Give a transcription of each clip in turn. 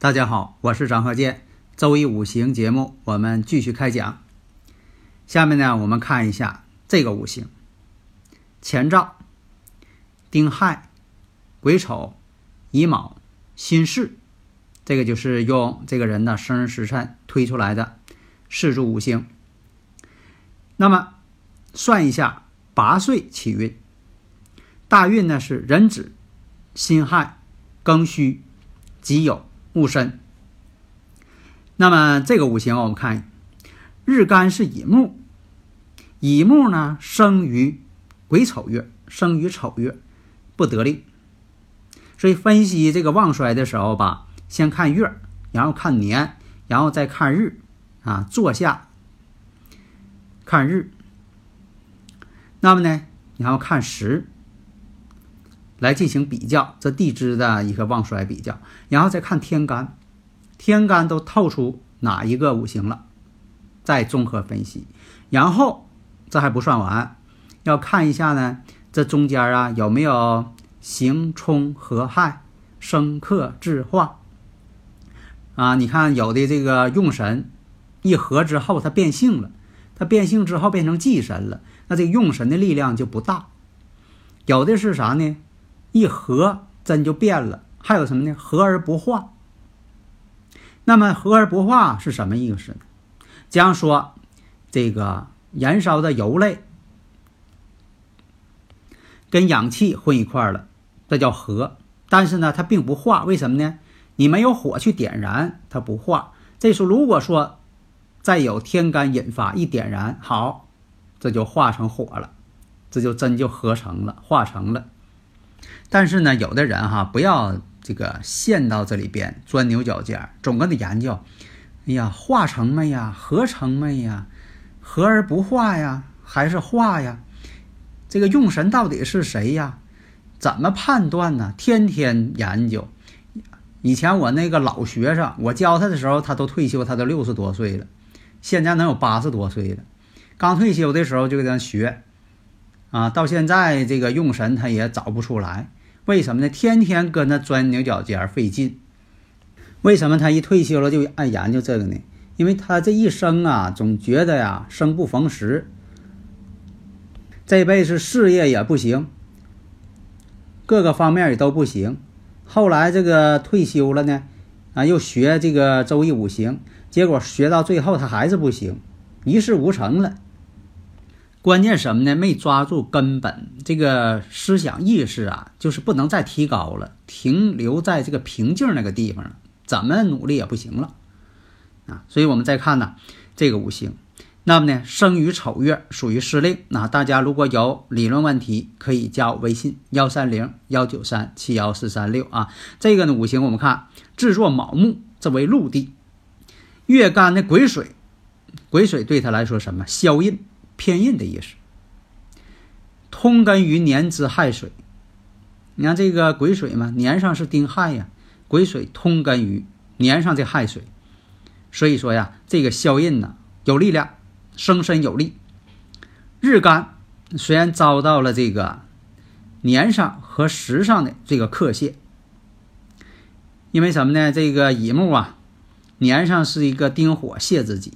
大家好，我是张鹤剑。周一五行节目，我们继续开讲。下面呢，我们看一下这个五行：乾兆、丁亥、癸丑、乙卯、辛巳。这个就是用这个人的生日时辰推出来的四柱五行。那么算一下八岁起运，大运呢是壬子、辛亥、庚戌、己酉。戊申，那么这个五行我们看，日干是乙木，乙木呢生于癸丑月，生于丑月，不得令。所以分析这个旺衰的时候吧，先看月，然后看年，然后再看日，啊，坐下看日。那么呢，然后看时。来进行比较，这地支的一个旺衰比较，然后再看天干，天干都透出哪一个五行了，再综合分析，然后这还不算完，要看一下呢，这中间啊有没有刑冲合害、生克制化啊？你看有的这个用神一合之后，它变性了，它变性之后变成忌神了，那这用神的力量就不大。有的是啥呢？一合真就变了，还有什么呢？合而不化。那么合而不化是什么意思呢？假如说这个燃烧的油类跟氧气混一块了，这叫合。但是呢，它并不化，为什么呢？你没有火去点燃，它不化。这时候如果说再有天干引发一点燃，好，这就化成火了，这就真就合成了，化成了。但是呢，有的人哈，不要这个陷到这里边钻牛角尖，总跟着研究。哎呀，化成没呀？合成没呀？合而不化呀？还是化呀？这个用神到底是谁呀？怎么判断呢？天天研究。以前我那个老学生，我教他的时候，他都退休，他都六十多岁了，现在能有八十多岁了。刚退休的时候就给他学，啊，到现在这个用神他也找不出来。为什么呢？天天跟他钻牛角尖费劲。为什么他一退休了就爱研究这个呢？因为他这一生啊，总觉得呀，生不逢时。这辈子事业也不行，各个方面也都不行。后来这个退休了呢，啊，又学这个周易五行，结果学到最后他还是不行，一事无成了。关键什么呢？没抓住根本，这个思想意识啊，就是不能再提高了，停留在这个瓶颈那个地方了，怎么努力也不行了啊！所以我们再看呢，这个五行，那么呢，生于丑月，属于失令。那大家如果有理论问题，可以加我微信幺三零幺九三七幺四三六啊。这个呢，五行我们看制作卯木，这为陆地，月干的癸水，癸水对他来说什么？消印。偏印的意思，通根于年之亥水。你看这个癸水嘛，年上是丁亥呀，癸水通根于年上这亥水，所以说呀，这个消印呢有力量，生身有力。日干虽然遭到了这个年上和时上的这个克泄，因为什么呢？这个乙木啊，年上是一个丁火泄自己。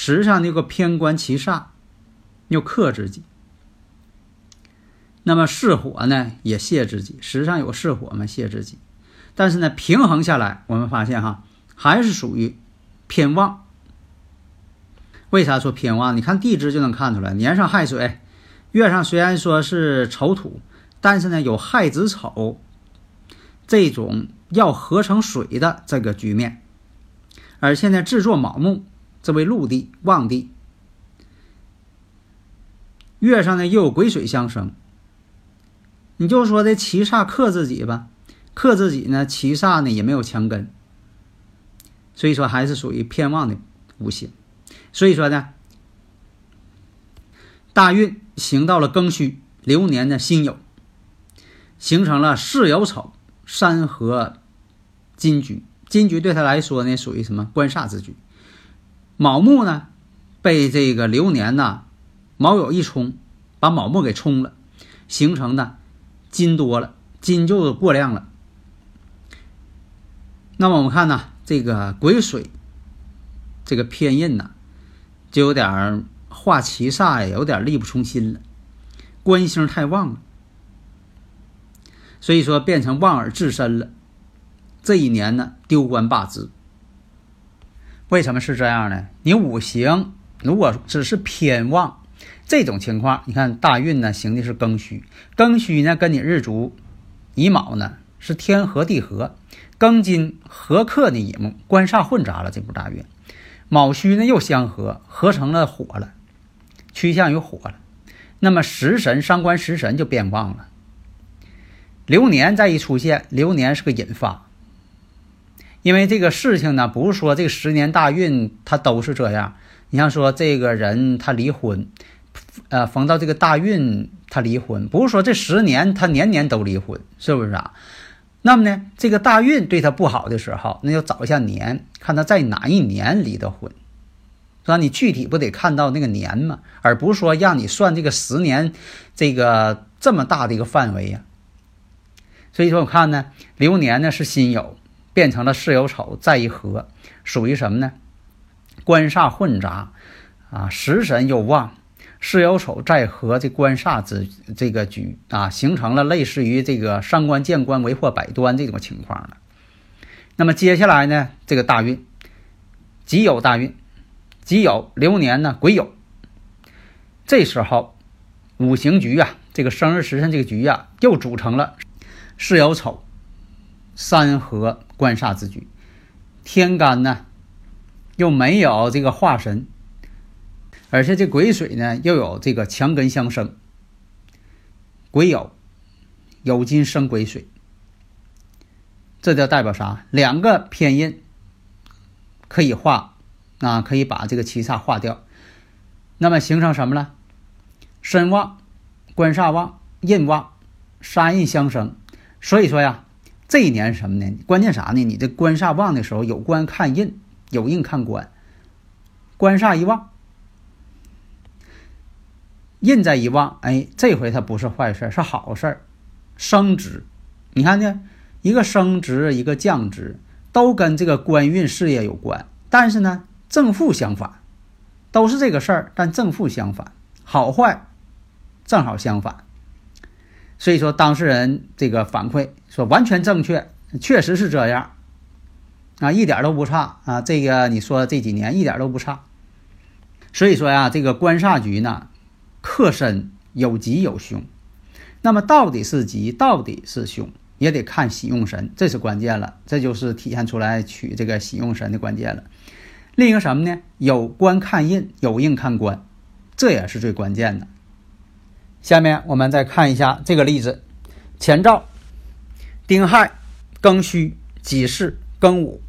时上那个偏官七煞，又克自己。那么巳火呢，也泄自己。时上有巳火嘛，泄自己。但是呢，平衡下来，我们发现哈，还是属于偏旺。为啥说偏旺？你看地支就能看出来，年上亥水，月上虽然说是丑土，但是呢，有亥子丑这种要合成水的这个局面，而且呢，制作卯木。这为陆地旺地，月上呢又有癸水相生，你就说这七煞克自己吧，克自己呢，七煞呢也没有强根，所以说还是属于偏旺的五行。所以说呢，大运行到了庚戌，流年的辛酉，形成了巳酉丑三合金局，金局对他来说呢属于什么？官煞之局。卯木呢，被这个流年呢，卯酉一冲，把卯木给冲了，形成的金多了，金就过量了。那么我们看呢，这个癸水，这个偏印呢，就有点化其煞呀，有点力不从心了，官星太旺了，所以说变成望而自身了。这一年呢，丢官罢职。为什么是这样呢？你五行如果只是偏旺，这种情况，你看大运呢行的是庚戌，庚戌呢跟你日主乙卯呢是天合地合，庚金合克你乙木，官煞混杂了这部大运，卯戌呢又相合，合成了火了，趋向于火了，那么食神伤官食神就变旺了，流年再一出现，流年是个引发。因为这个事情呢，不是说这十年大运它都是这样。你像说这个人他离婚，呃，逢到这个大运他离婚，不是说这十年他年年都离婚，是不是啊？那么呢，这个大运对他不好的时候，那就找一下年，看他在哪一年离的婚，是吧？你具体不得看到那个年嘛，而不是说让你算这个十年这个这么大的一个范围呀。所以说，我看呢，流年呢是辛酉。变成了巳酉丑再一合，属于什么呢？官煞混杂，啊，食神又旺，巳酉丑再合这官煞之这个局啊，形成了类似于这个伤官见官为祸百端这种情况了。那么接下来呢，这个大运，己酉大运，己酉流年呢癸酉，这时候五行局啊，这个生日时辰这个局啊，又组成了巳酉丑。三合官煞之局，天干呢又没有这个化神，而且这癸水呢又有这个强根相生，癸酉酉金生癸水，这就代表啥？两个偏印可以化啊，可以把这个七煞化掉，那么形成什么呢？身旺，官煞旺，印旺，杀印相生，所以说呀。这一年是什么呢？关键啥呢？你这官煞旺的时候，有官看印，有印看官。官煞一旺，印在一旺，哎，这回它不是坏事，是好事，升职。你看呢，一个升职，一个降职，都跟这个官运事业有关。但是呢，正负相反，都是这个事儿，但正负相反，好坏正好相反。所以说，当事人这个反馈说完全正确，确实是这样，啊，一点都不差啊。这个你说这几年一点都不差。所以说呀，这个官煞局呢，克身，有吉有凶。那么到底是吉，到底是凶，也得看喜用神，这是关键了。这就是体现出来取这个喜用神的关键了。另一个什么呢？有官看印，有印看官，这也是最关键的。下面我们再看一下这个例子：前兆，丁亥、庚戌、己巳、庚午，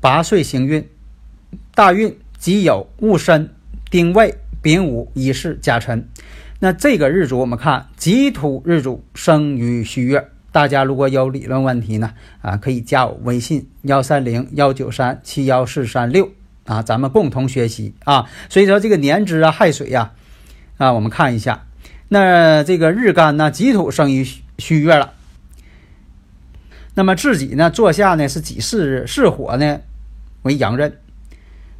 八岁行运，大运己酉、戊申、丁未、丙午、乙巳、甲辰。那这个日主，我们看己土日主生于戌月。大家如果有理论问题呢，啊，可以加我微信幺三零幺九三七幺四三六啊，咱们共同学习啊。所以说这个年支啊、亥水呀，啊，我们看一下，那这个日干呢，己土生于戌月了。那么自己呢，坐下呢是己巳日，巳火呢为阳刃，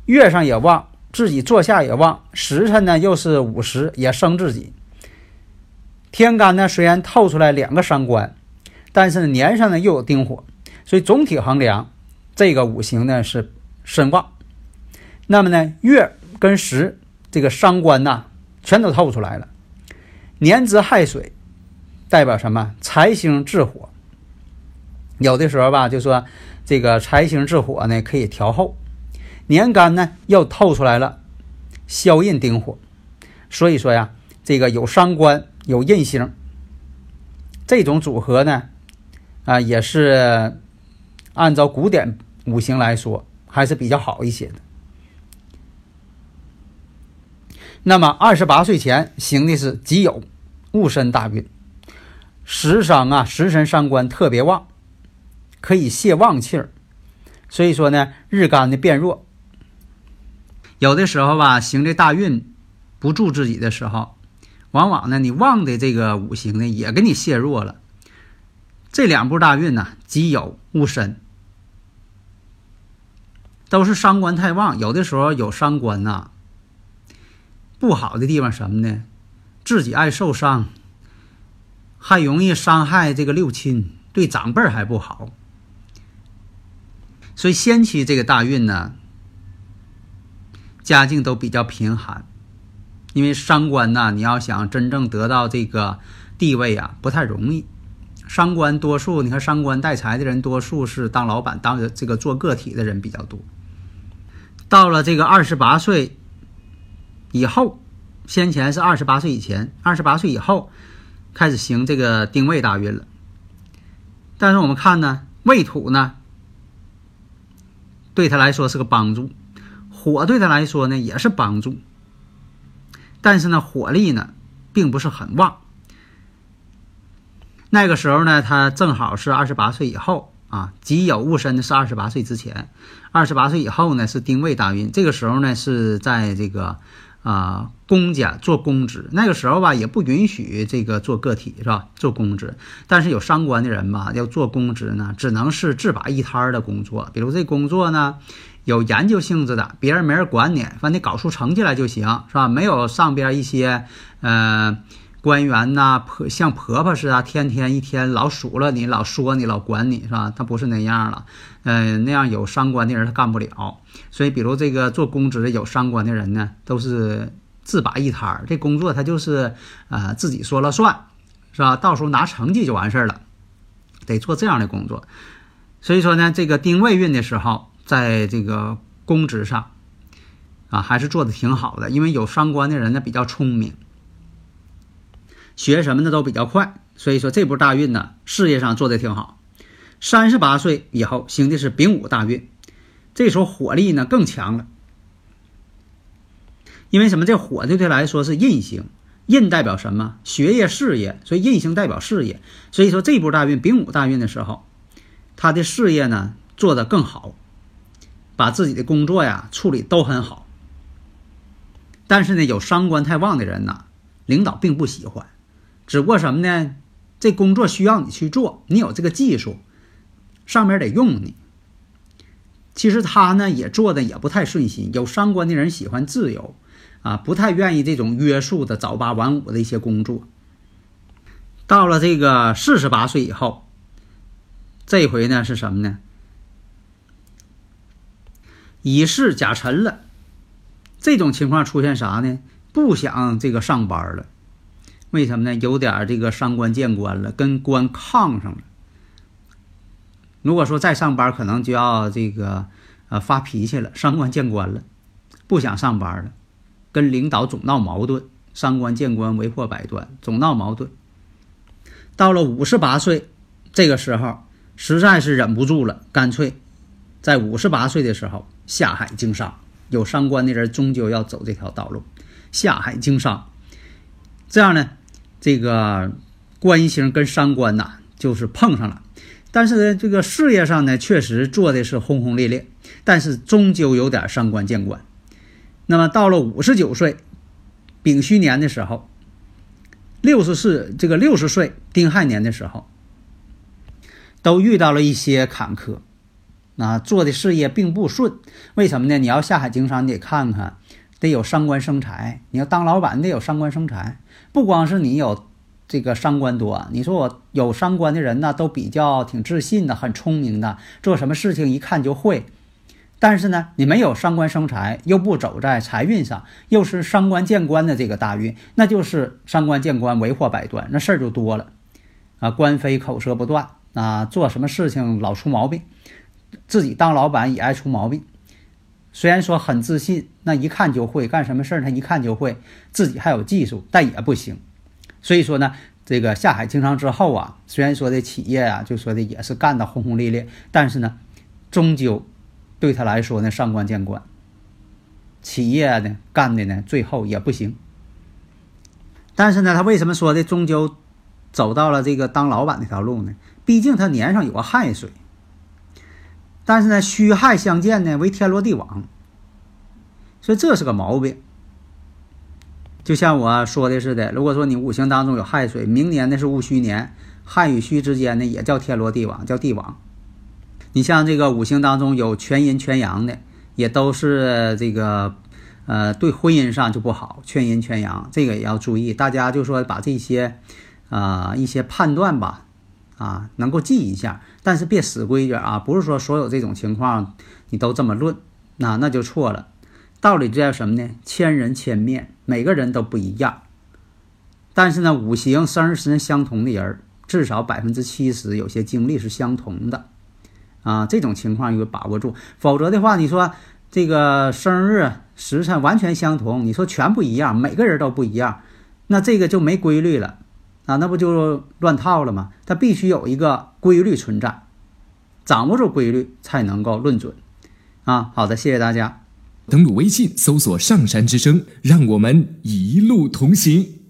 月上也旺，自己坐下也旺，时辰呢又是午时，也生自己。天干呢虽然透出来两个伤官。但是年上呢又有丁火，所以总体衡量，这个五行呢是身旺。那么呢月跟时这个伤官呐全都透出来了。年支亥水代表什么？财星制火。有的时候吧，就说这个财星制火呢可以调后。年干呢又透出来了消印丁火，所以说呀，这个有伤官有印星，这种组合呢。啊，也是按照古典五行来说，还是比较好一些的。那么二十八岁前行的是己酉、戊申大运，食伤啊，食神伤官特别旺，可以泄旺气儿。所以说呢，日干的变弱，有的时候吧，行这大运不助自己的时候，往往呢，你旺的这个五行呢，也给你泄弱了。这两步大运呢，己酉戊申，都是伤官太旺。有的时候有伤官呐，不好的地方什么呢？自己爱受伤，还容易伤害这个六亲，对长辈还不好。所以先期这个大运呢，家境都比较贫寒，因为伤官呐，你要想真正得到这个地位啊，不太容易。伤官多数，你看伤官带财的人多数是当老板、当这个做个体的人比较多。到了这个二十八岁以后，先前是二十八岁以前，二十八岁以后开始行这个丁未大运了。但是我们看呢，未土呢对他来说是个帮助，火对他来说呢也是帮助，但是呢火力呢并不是很旺。那个时候呢，他正好是二十八岁以后啊，己酉戊申的是二十八岁之前，二十八岁以后呢是丁未大运。这个时候呢是在这个啊公家做公职，那个时候吧也不允许这个做个体是吧？做公职，但是有伤官的人吧要做公职呢，只能是自把一摊儿的工作。比如这工作呢有研究性质的，别人没人管你，反正你搞出成绩来就行是吧？没有上边一些呃。官员呐，婆像婆婆似的，天天一天老数了你，老说你，老管你是吧？他不是那样了，嗯，那样有伤官的人他干不了。所以，比如这个做公职的有伤官的人呢，都是自把一摊儿，这工作他就是啊自己说了算，是吧？到时候拿成绩就完事儿了，得做这样的工作。所以说呢，这个丁未运的时候，在这个公职上啊，还是做的挺好的，因为有伤官的人呢比较聪明。学什么的都比较快，所以说这波大运呢，事业上做的挺好。三十八岁以后行的是丙午大运，这时候火力呢更强了。因为什么？这火对他来说是印星，印代表什么？学业、事业，所以印星代表事业。所以说这波大运丙午大运的时候，他的事业呢做得更好，把自己的工作呀处理都很好。但是呢，有伤官太旺的人呢，领导并不喜欢。只不过什么呢？这工作需要你去做，你有这个技术，上面得用你。其实他呢也做的也不太顺心。有伤官的人喜欢自由，啊，不太愿意这种约束的早八晚五的一些工作。到了这个四十八岁以后，这回呢是什么呢？乙巳甲辰了，这种情况出现啥呢？不想这个上班了。为什么呢？有点这个伤官见官了，跟官抗上了。如果说再上班，可能就要这个呃发脾气了，伤官见官了，不想上班了，跟领导总闹矛盾，伤官见官，为祸百端，总闹矛盾。到了五十八岁，这个时候实在是忍不住了，干脆在五十八岁的时候下海经商。有伤官的人终究要走这条道路，下海经商。这样呢，这个官星跟伤官呐就是碰上了。但是呢，这个事业上呢，确实做的是轰轰烈烈，但是终究有点伤官见官。那么到了五十九岁丙戌年的时候，六十四这个六十岁丁亥年的时候，都遇到了一些坎坷，啊，做的事业并不顺。为什么呢？你要下海经商，你得看看，得有伤官生财。你要当老板，得有伤官生财。不光是你有。这个伤官多，你说我有伤官的人呢，都比较挺自信的，很聪明的，做什么事情一看就会。但是呢，你没有伤官生财，又不走在财运上，又是伤官见官的这个大运，那就是伤官见官，为祸百端，那事儿就多了啊。官非口舌不断啊，做什么事情老出毛病，自己当老板也爱出毛病。虽然说很自信，那一看就会干什么事儿，他一看就会，自己还有技术，但也不行。所以说呢，这个下海经商之后啊，虽然说这企业啊，就说的也是干的轰轰烈烈，但是呢，终究对他来说呢，上官见官，企业呢干的呢，最后也不行。但是呢，他为什么说的终究走到了这个当老板这条路呢？毕竟他年上有个亥水，但是呢，戌亥相见呢，为天罗地网，所以这是个毛病。就像我说的似的，如果说你五行当中有亥水，明年呢是戊戌年，亥与戌之间呢也叫天罗地网，叫地网。你像这个五行当中有全阴全阳的，也都是这个，呃，对婚姻上就不好，全阴全阳，这个也要注意。大家就说把这些，啊，一些判断吧，啊，能够记一下，但是别死规矩啊，不是说所有这种情况你都这么论，那那就错了。道理叫什么呢？千人千面，每个人都不一样。但是呢，五行生日时辰相同的人，至少百分之七十有些经历是相同的啊。这种情况要把握住，否则的话，你说这个生日时辰完全相同，你说全不一样，每个人都不一样，那这个就没规律了啊，那不就乱套了吗？它必须有一个规律存在，掌握住规律才能够论准啊。好的，谢谢大家。登录微信，搜索“上山之声”，让我们一路同行。